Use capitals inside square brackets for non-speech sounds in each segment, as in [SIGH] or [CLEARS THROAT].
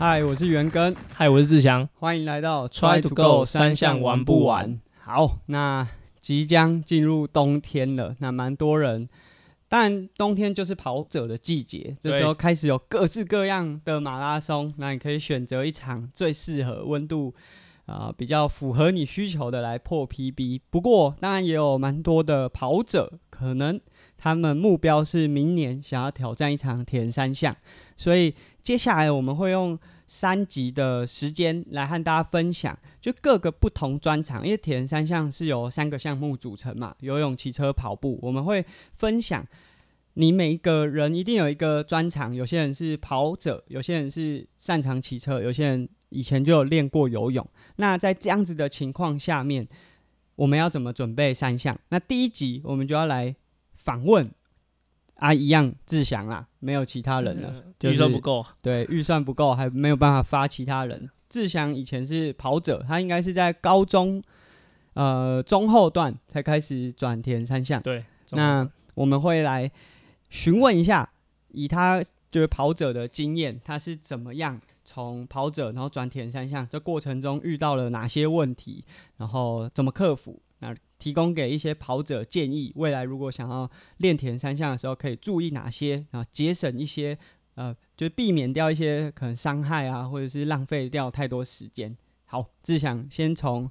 嗨，我是元根，嗨，我是志祥。欢迎来到 Try to go，三项玩不完。好，那即将进入冬天了，那蛮多人，但冬天就是跑者的季节，这时候开始有各式各样的马拉松，那你可以选择一场最适合温度啊、比较符合你需求的来破 PB。不过，当然也有蛮多的跑者，可能他们目标是明年想要挑战一场田三项，所以接下来我们会用三集的时间来和大家分享，就各个不同专长，因为铁人三项是由三个项目组成嘛，游泳、骑车、跑步，我们会分享。你每一个人一定有一个专长，有些人是跑者，有些人是擅长骑车，有些人以前就有练过游泳。那在这样子的情况下面，我们要怎么准备三项？那第一集我们就要来访问啊，一样志祥啦，没有其他人了，就是预算不够，对，预算不够，还没有办法发其他人。志祥以前是跑者，他应该是在高中呃中后段才开始转田三项。对。那我们会来询问一下，以他就是跑者的经验，他是怎么样从跑者然后转田三项，这过程中遇到了哪些问题，然后怎么克服？提供给一些跑者建议，未来如果想要练田三项的时候，可以注意哪些，啊节省一些呃，就避免掉一些可能伤害啊，或者是浪费掉太多时间。好，志祥先从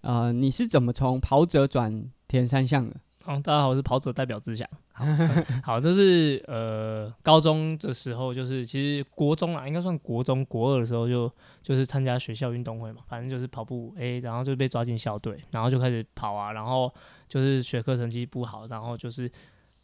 呃，你是怎么从跑者转田三项的？好，大家好，我是跑者代表志祥。好，[LAUGHS] 好，这是呃高中的时候，就是其实国中啊，应该算国中国二的时候就就是参加学校运动会嘛，反正就是跑步，诶、然后就被抓进校队，然后就开始跑啊，然后就是学科成绩不好，然后就是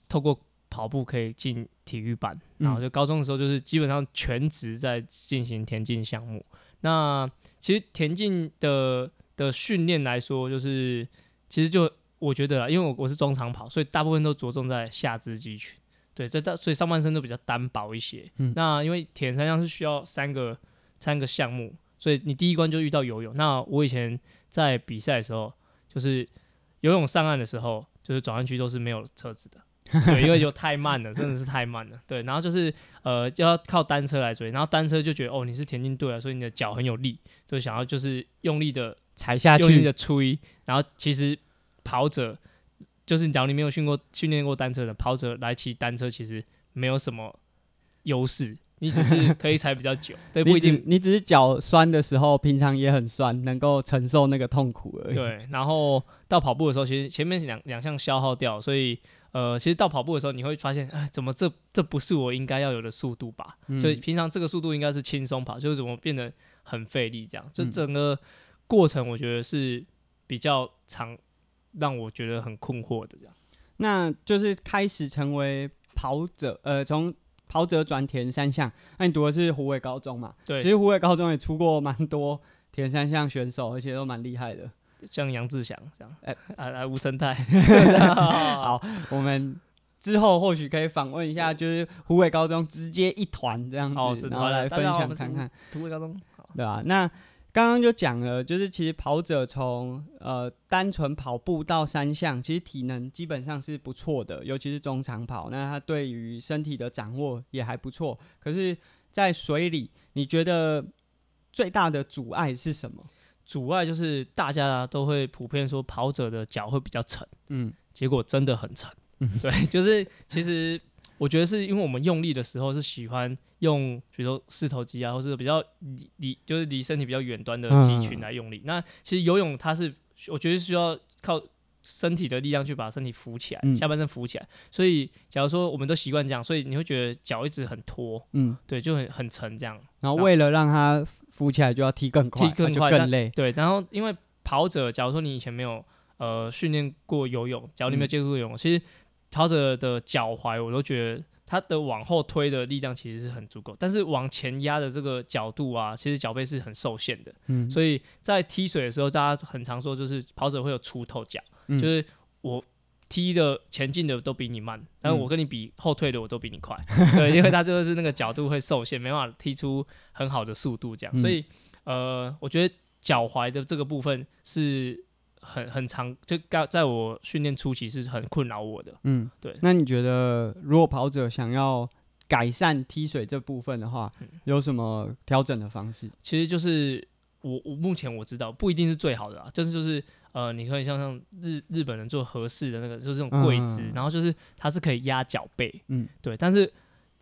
透过跑步可以进体育班，然后就高中的时候就是基本上全职在进行田径项目。那其实田径的的训练来说，就是其实就我觉得啦，因为我我是中长跑，所以大部分都着重在下肢肌群，对，这大所以上半身都比较单薄一些。嗯那因为铁人三项是需要三个三个项目，所以你第一关就遇到游泳。那我以前在比赛的时候，就是游泳上岸的时候，就是转弯区都是没有车子的。对，因为就太慢了，真的是太慢了。对，然后就是呃，就要靠单车来追，然后单车就觉得哦，你是田径队啊，所以你的脚很有力，就想要就是用力的踩下去用力，的吹，然后其实跑者就是假如你没有训过训练过单车的跑者来骑单车，其实没有什么优势，你只是可以踩比较久，[LAUGHS] 对，不一定你只是脚酸的时候，平常也很酸，能够承受那个痛苦而已。对。然后到跑步的时候，其实前面两两项消耗掉，所以呃，其实到跑步的时候，你会发现，哎，怎么这这不是我应该要有的速度吧？嗯所以平常这个速度应该是轻松跑，就是怎么变得很费力这样。这嗯整个过程我觉得是比较长，让我觉得很困惑的这样。那就是开始成为跑者，呃，从跑者转田三项。那你读的是湖北高中嘛？对，其实湖北高中也出过蛮多田三项选手，而且都蛮厉害的。像杨志祥这样，哎哎啊啊，吴生态，[LAUGHS] 好，我们之后或许可以访问一下，就是湖北高中直接一团这样子，哦，然后来分享看看。湖北高中，好对啊，那刚刚就讲了，就是其实跑者从呃单纯跑步到三项，其实体能基本上是不错的，尤其是中长跑，那他对于身体的掌握也还不错。可是，在水里，你觉得最大的阻碍是什么？阻碍就是大家都会普遍说跑者的脚会比较沉，嗯结果真的很沉。嗯对，就是其实我觉得是因为我们用力的时候是喜欢用，比如说四头肌啊，或是比较离离就是离身体比较远端的肌群来用力。那其实游泳它是我觉得需要靠身体的力量去把身体扶起来，嗯下半身扶起来。所以假如说我们都习惯这样，所以你会觉得脚一直很拖，嗯，对，就很很沉这样。然后为了让它浮起来，就要踢更快，踢更快更累。对，然后因为跑者，假如说你以前没有呃训练过游泳，假如你没有嗯接触过游泳，其实跑者的脚踝我都觉得他的往后推的力量其实是很足够，但是往前压的这个角度啊，其实脚背是很受限的。嗯，所以在踢水的时候，大家很常说就是跑者会有出头脚，嗯就是我。踢的前进的都比你慢，但是嗯我跟你比后退的我都比你快，[LAUGHS] 对，因为他就是那个角度会受限，没办法踢出很好的速度这样，嗯所以呃，我觉得脚踝的这个部分是很很长，就刚在我训练初期是很困扰我的。嗯，对那你觉得，如果跑者想要改善踢水这部分的话，有什么调整的方式？其实就是我我目前我知道不一定是最好的啊，就是就是呃，你可以像像日日本人做合适的那个，就是这种跪姿，然后就是它是可以压脚背，嗯，对，但是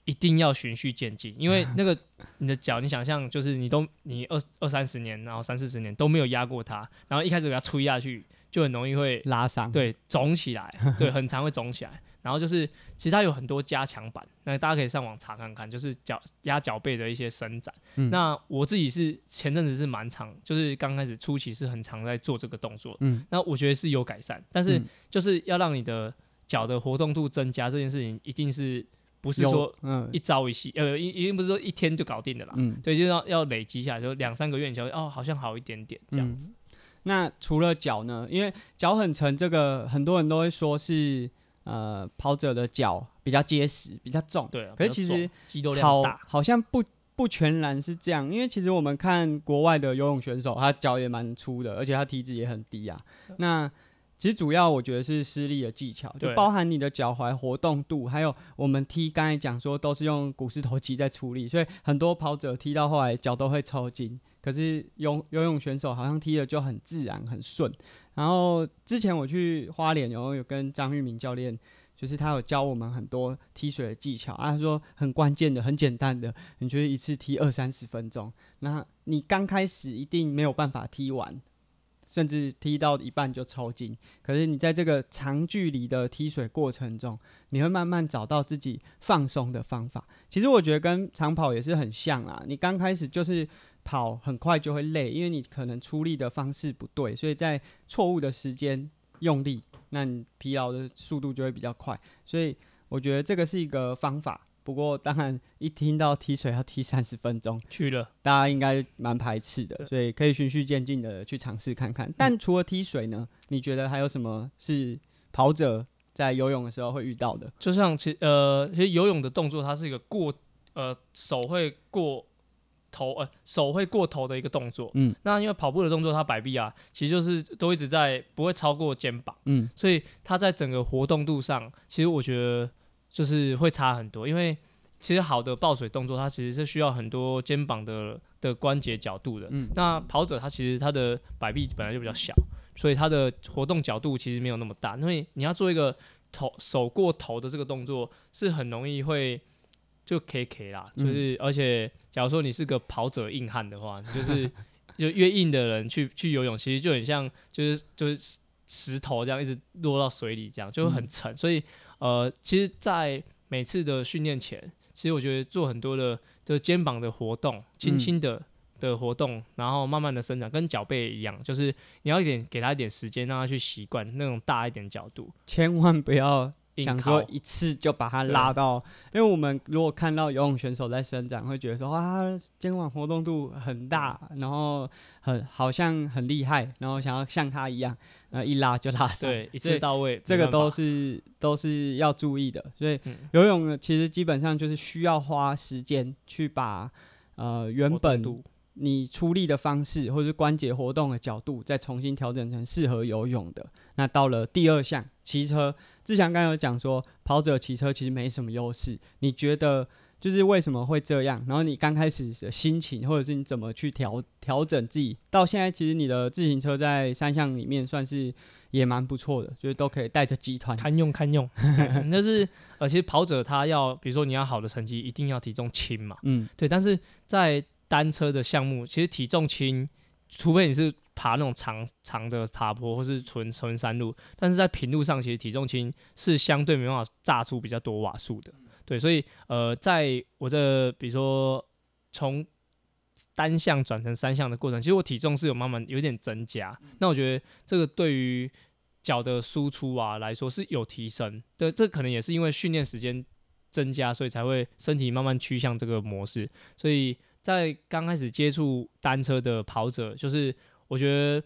一定要循序渐进，因为 [LAUGHS] 那个你的脚，你想象就是你都你二二三十年，然后三四十年都没有压过它，然后一开始给它吹下去，就很容易会拉伤，对，肿起来，对，很常会肿起来。然后就是，其实它有很多加强版，那大家可以上网查看看，就是脚压脚背的一些伸展。那我自己是前阵子是蛮长，就是刚开始初期是很常在做这个动作。嗯，那我觉得是有改善，但是就是要让你的脚的活动度增加这件事情，一定是不是说嗯一朝一夕，呃，一一定不是说一天就搞定的啦。嗯，对，就要要累积下来，就两三个月你就哦，好像好一点点这样子。那除了脚呢？因为脚很沉，这个很多人都会说是。呃，跑者的脚比较结实，比较重。对，可是其实肌肉量大，好像不不全然是这样。因为其实我们看国外的游泳选手，他脚也蛮粗的，而且他体脂也很低啊。那其实主要我觉得是施力的技巧，就包含你的脚踝活动度，还有我们踢，刚才讲说都是用股四头肌在处理，所以很多跑者踢到后来脚都会抽筋。可是游游泳选手好像踢的就很自然很顺。然后之前我去花莲，然后有跟张玉明教练，就是他有教我们很多踢水的技巧啊。他说很关键的、很简单的，你就是一次踢二三十分钟，那你刚开始一定没有办法踢完，甚至踢到一半就抽筋。可是你在这个长距离的踢水过程中，你会慢慢找到自己放松的方法。其实我觉得跟长跑也是很像啊，你刚开始就是。跑很快就会累，因为你可能出力的方式不对，所以在错误的时间用力，那你疲劳的速度就会比较快。所以我觉得这个是一个方法。不过当然，一听到踢水要踢三十分钟，去了，大家应该蛮排斥的。所以可以循序渐进的去尝试看看。但除了踢水呢，你觉得还有什么是跑者在游泳的时候会遇到的？就像其呃，其实游泳的动作，它是一个过呃手会过。头呃手会过头的一个动作，嗯，那因为跑步的动作，它摆臂啊，其实就是都一直在不会超过肩膀，嗯，所以它在整个活动度上，其实我觉得就是会差很多。因为其实好的抱水动作，它其实是需要很多肩膀的的关节角度的，嗯，那跑者他其实他的摆臂本来就比较小，所以他的活动角度其实没有那么大。因为你要做一个头手过头的这个动作，是很容易会。就 K K 啦，就是而且，假如说你是个跑者硬汉的话，就是 [LAUGHS] 就越硬的人去去游泳，其实就很像就是就是石头这样一直落到水里这样，就会很沉。所以呃，其实，在每次的训练前，其实我觉得做很多的就肩膀的活动，轻轻的的活动，然后慢慢的伸展，跟脚背一样，就是你要一点给他一点时间，让他去习惯那种大一点角度，千万不要。想说一次就把它拉到，因为我们如果看到游泳选手在伸展，会觉得说哇，肩膀活动度很大，然后很好像很厉害，然后想要像他一样，呃，一拉就拉上，对，一次到位，这个都是都是要注意的。所以游泳呢，其实基本上就是需要花时间去把呃原本。你出力的方式，或者是关节活动的角度，再重新调整成适合游泳的。那到了第二项，骑车，志强刚刚有讲说，跑者骑车其实没什么优势。你觉得就是为什么会这样？然后你刚开始的心情，或者是你怎么去调调整自己？到现在，其实你的自行车在三项里面算是也蛮不错的，就是都可以带着集团堪用堪用。那是呃，其实跑者他要，比如说你要好的成绩，一定要体重轻嘛。嗯，对。但是在单车的项目其实体重轻，除非你是爬那种长长的爬坡或是纯纯山路，但是在平路上其实体重轻是相对没办法炸出比较多瓦数的。对，所以呃，在我的比如说从单项转成三项的过程，其实我体重是有慢慢有点增加。那我觉得这个对于脚的输出啊来说是有提升。对，这可能也是因为训练时间增加，所以才会身体慢慢趋向这个模式。所以在刚开始接触单车的跑者，就是我觉得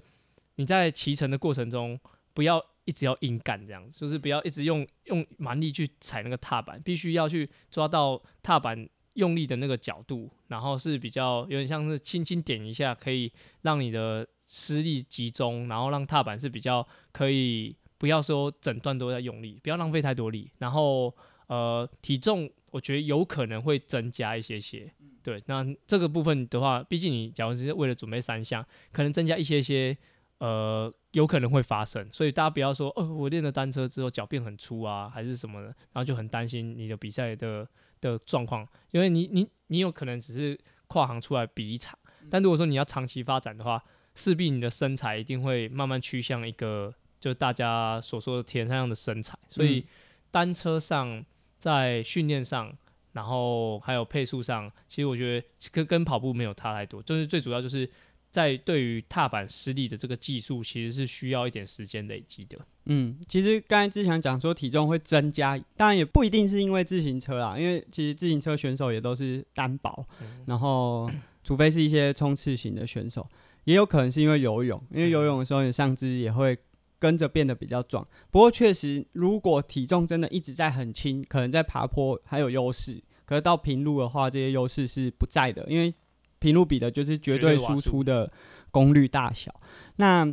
你在骑乘的过程中，不要一直要硬干这样子，就是不要一直用用蛮力去踩那个踏板，必须要去抓到踏板用力的那个角度，然后是比较有点像是轻轻点一下，可以让你的施力集中，然后让踏板是比较可以不要说整段都在用力，不要浪费太多力，然后呃体重我觉得有可能会增加一些些。对，那这个部分的话，毕竟你假如是为了准备三项，可能增加一些些，呃，有可能会发生。所以大家不要说，哦，我练了单车之后脚变很粗啊，还是什么的，然后就很担心你的比赛的的状况，因为你你你有可能只是跨行出来比一场，但如果说你要长期发展的话，势必你的身材一定会慢慢趋向一个，就大家所说的田三样的身材。所以单车上在训练上。然后还有配速上，其实我觉得跟跟跑步没有差太多，就是最主要就是在对于踏板施力的这个技术，其实是需要一点时间累积的。嗯，其实刚才志强讲说体重会增加，当然也不一定是因为自行车啦，因为其实自行车选手也都是单薄，然后 [CLEARS THROAT] 除非是一些冲刺型的选手，也有可能是因为游泳，因为游泳的时候你上肢也会。跟着变得比较壮，不过确实，如果体重真的一直在很轻，可能在爬坡还有优势，可是到平路的话，这些优势是不在的，因为平路比的就是绝对输出的功率大小。那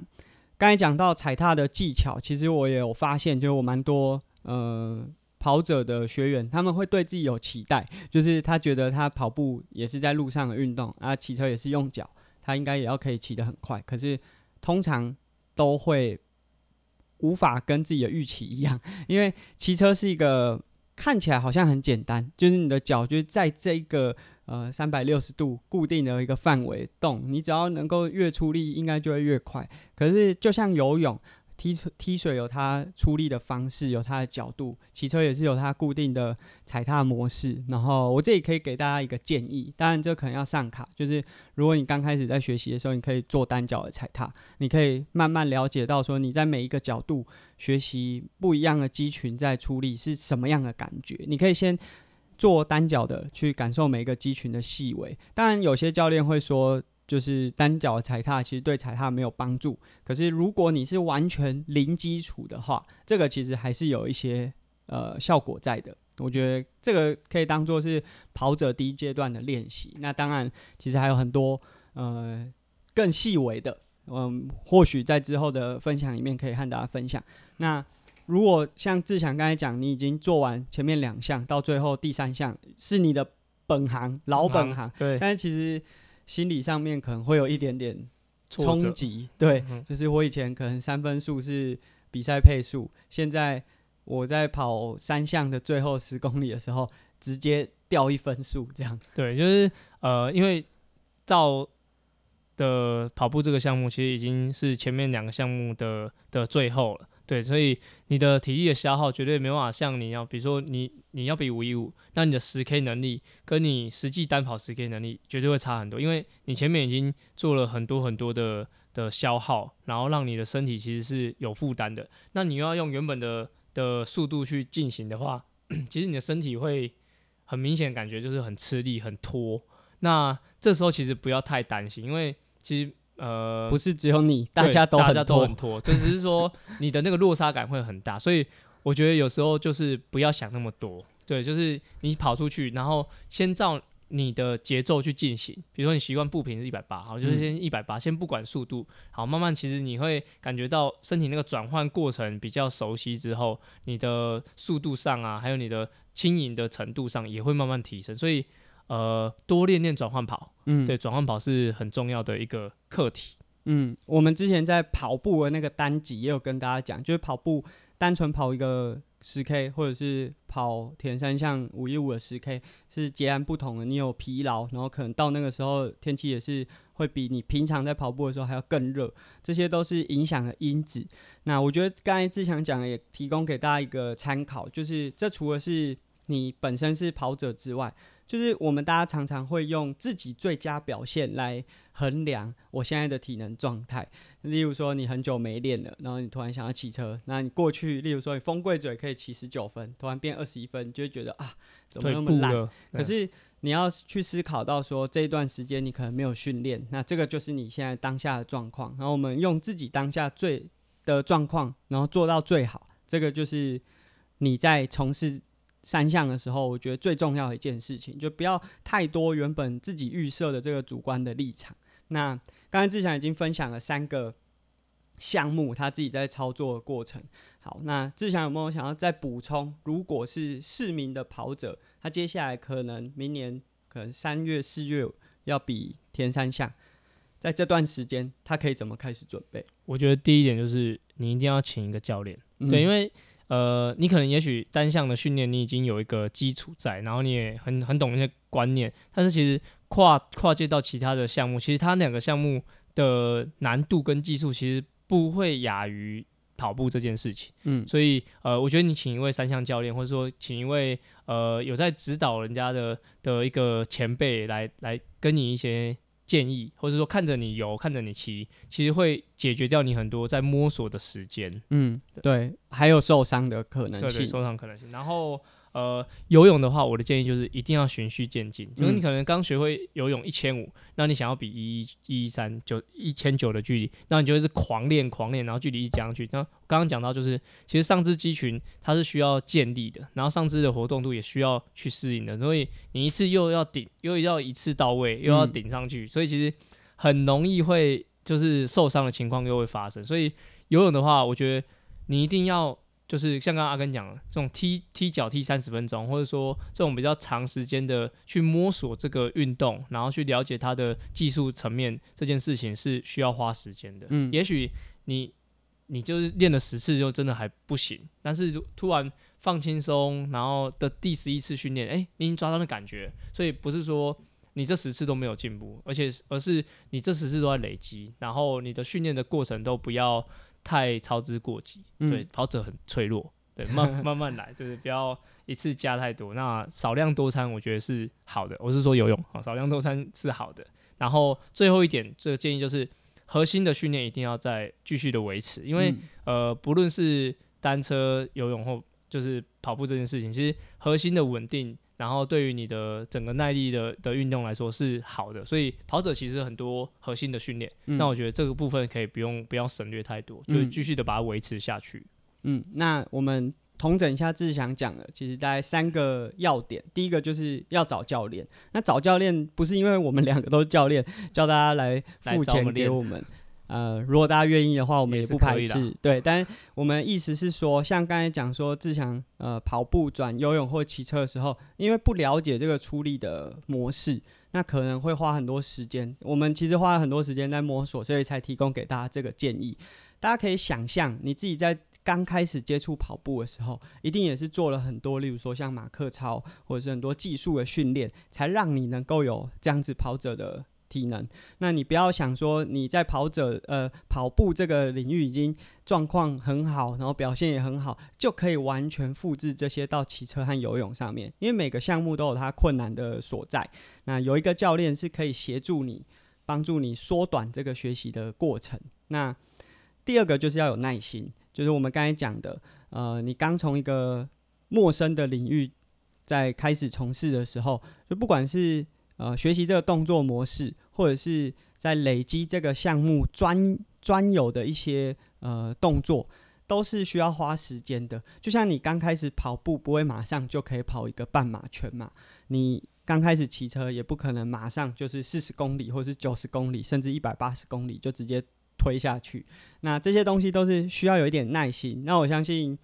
刚才讲到踩踏的技巧，其实我也有发现，就是我蛮多呃跑者的学员，他们会对自己有期待，就是他觉得他跑步也是在路上的运动，啊，骑车也是用脚，他应该也要可以骑得很快，可是通常都会。无法跟自己的预期一样，因为骑车是一个看起来好像很简单，就是你的脚就是在这个呃三百六十度固定的一个范围动，你只要能够越出力，应该就会越快。可是就像游泳。踢踢水有它出力的方式，有它的角度；骑车也是有它固定的踩踏模式。然后我这里可以给大家一个建议，当然这可能要上卡，就是如果你刚开始在学习的时候，你可以做单脚的踩踏，你可以慢慢了解到说你在每一个角度学习不一样的肌群在出力是什么样的感觉。你可以先做单脚的去感受每一个肌群的细微。当然有些教练会说。就是单脚踩踏，其实对踩踏没有帮助。可是如果你是完全零基础的话，这个其实还是有一些呃效果在的。我觉得这个可以当做是跑者第一阶段的练习。那当然，其实还有很多呃更细微的，嗯，或许在之后的分享里面可以和大家分享。那如果像志强刚才讲，你已经做完前面两项，到最后第三项是你的本行老本行，对，但是其实。心理上面可能会有一点点冲击，对，就是我以前可能三分数是比赛配速，现在我在跑三项的最后十公里的时候，直接掉一分数，这样。[LAUGHS] 对，就是呃，因为到的跑步这个项目，其实已经是前面两个项目的的最后了。对，所以你的体力的消耗绝对没办法像你要，比如说你你要比五一五，那你的十 K 能力跟你实际单跑十 K 能力绝对会差很多，因为你前面已经做了很多很多的的消耗，然后让你的身体其实是有负担的。那你又要用原本的的速度去进行的话，[CLEARS THROAT] 其实你的身体会很明显感觉就是很吃力、很拖。那这时候其实不要太担心，因为其实。呃，不是只有你，大家都很拖，就只是说 [LAUGHS] 你的那个落差感会很大，所以我觉得有时候就是不要想那么多，对，就是你跑出去，然后先照你的节奏去进行，比如说你习惯步频是一百八，好，就是先一百八，先不管速度，好，慢慢其实你会感觉到身体那个转换过程比较熟悉之后，你的速度上啊，还有你的轻盈的程度上也会慢慢提升，所以。呃，多练练转换跑，嗯，对，转换跑是很重要的一个课题。嗯，我们之前在跑步的那个单集也有跟大家讲，就是跑步单纯跑一个十 K，或者是跑田三项五一五的十 K，是截然不同的。你有疲劳，然后可能到那个时候天气也是会比你平常在跑步的时候还要更热，这些都是影响的因子。那我觉得刚才志强讲的也提供给大家一个参考，就是这除了是你本身是跑者之外。就是我们大家常常会用自己最佳表现来衡量我现在的体能状态。例如说，你很久没练了，然后你突然想要骑车，那你过去，例如说你风柜嘴可以骑十九分，突然变二十一分，就会觉得啊，怎么那么烂？可是你要去思考到说，这一段时间你可能没有训练，那这个就是你现在当下的状况。然后我们用自己当下最的状况，然后做到最好，这个就是你在从事。三项的时候，我觉得最重要的一件事情，就不要太多原本自己预设的这个主观的立场。那刚才志强已经分享了三个项目他自己在操作的过程。好，那志祥有没有想要再补充？如果是市民的跑者，他接下来可能明年可能三月四月要比田三项，在这段时间他可以怎么开始准备？我觉得第一点就是你一定要请一个教练，对，因为呃，你可能也许单项的训练你已经有一个基础在，然后你也很很懂一些观念，但是其实跨跨界到其他的项目，其实它两个项目的难度跟技术其实不会亚于。跑步这件事情，嗯，所以呃，我觉得你请一位三项教练，或者说请一位呃有在指导人家的的一个前辈来来跟你一些建议，或者说看着你游，看着你骑，其实会解决掉你很多在摸索的时间。嗯，对，还有受伤的可能性，受伤可能性，然后。呃，游泳的话，我的建议就是一定要循序渐进。就是你可能刚学会游泳一千五，那你想要比一一一三九一千九的距离，那你就是狂练狂练，然后距离一加上去。那刚刚讲到就是，其实上肢肌群它是需要建立的，然后上肢的活动度也需要去适应的。所以你一次又要顶，又要一次到位，又要顶上去，所以其实很容易会就是受伤的情况又会发生。所以游泳的话，我觉得你一定要。就是像刚刚阿根讲的，这种踢踢脚踢三十分钟，或者说这种比较长时间的去摸索这个运动，然后去了解它的技术层面，这件事情是需要花时间的。嗯，也许你你就是练了十次就真的还不行，但是突然放轻松，然后的第十一次训练，哎，你已经抓到那感觉，所以不是说你这十次都没有进步，而且而是你这十次都在累积，然后你的训练的过程都不要。太操之过急，对跑者很脆弱，对慢 [LAUGHS] 慢慢来，就是不要一次加太多。那少量多餐，我觉得是好的。我是说游泳啊，少量多餐是好的。然后最后一点，这个建议就是核心的训练一定要再继续的维持，因为呃，不论是单车、游泳或就是跑步这件事情，其实核心的稳定。然后对于你的整个耐力的的运动来说是好的，所以跑者其实很多核心的训练，那我觉得这个部分可以不用不要省略太多，就继续的把它维持下去。嗯，那我们统整一下志祥讲的，其实大概三个要点，第一个就是要找教练。那找教练不是因为我们两个都是教练，叫大家来付钱给我们。[LAUGHS] 呃，如果大家愿意的话，我们也不排斥。对，但我们意思是说，像刚才讲说，志强呃跑步转游泳或骑车的时候，因为不了解这个出力的模式，那可能会花很多时间。我们其实花了很多时间在摸索，所以才提供给大家这个建议。大家可以想象，你自己在刚开始接触跑步的时候，一定也是做了很多，例如说像马克操，或者是很多技术的训练，才让你能够有这样子跑者的。体能，那你不要想说你在跑者呃跑步这个领域已经状况很好，然后表现也很好，就可以完全复制这些到骑车和游泳上面。因为每个项目都有它困难的所在。那有一个教练是可以协助你，帮助你缩短这个学习的过程。那第二个就是要有耐心，就是我们刚才讲的，呃，你刚从一个陌生的领域在开始从事的时候，就不管是呃，学习这个动作模式，或者是在累积这个项目专专有的一些呃动作，都是需要花时间的。就像你刚开始跑步，不会马上就可以跑一个半马全马；你刚开始骑车，也不可能马上就是四十公里，或是九十公里，甚至一百八十公里就直接推下去。那这些东西都是需要有一点耐心。那我相信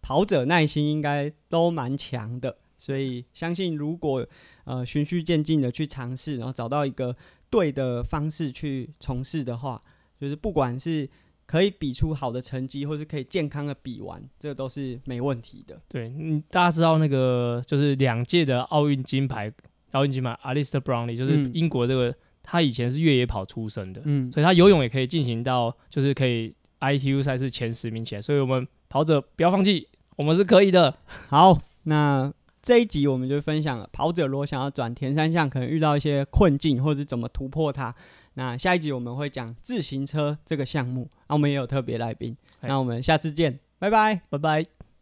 跑者耐心应该都蛮强的。所以，相信如果呃循序渐进的去尝试，然后找到一个对的方式去从事的话，就是不管是可以比出好的成绩，或是可以健康的比完，这个都是没问题的。对，嗯，大家知道那个就是两届的奥运金牌，奥运金牌 Alistair Brownlee 就是英国这个，他以前是越野跑出身的，嗯，所以他游泳也可以进行到就是可以 ITU 赛事前十名起来，所以我们跑者不要放弃，我们是可以的。好，那。这一集我们就分享了跑者如果想要转田三项，可能遇到一些困境，或者是怎么突破它。那下一集我们会讲自行车这个项目，那我们也有特别来宾。那我们下次见，拜拜，拜拜。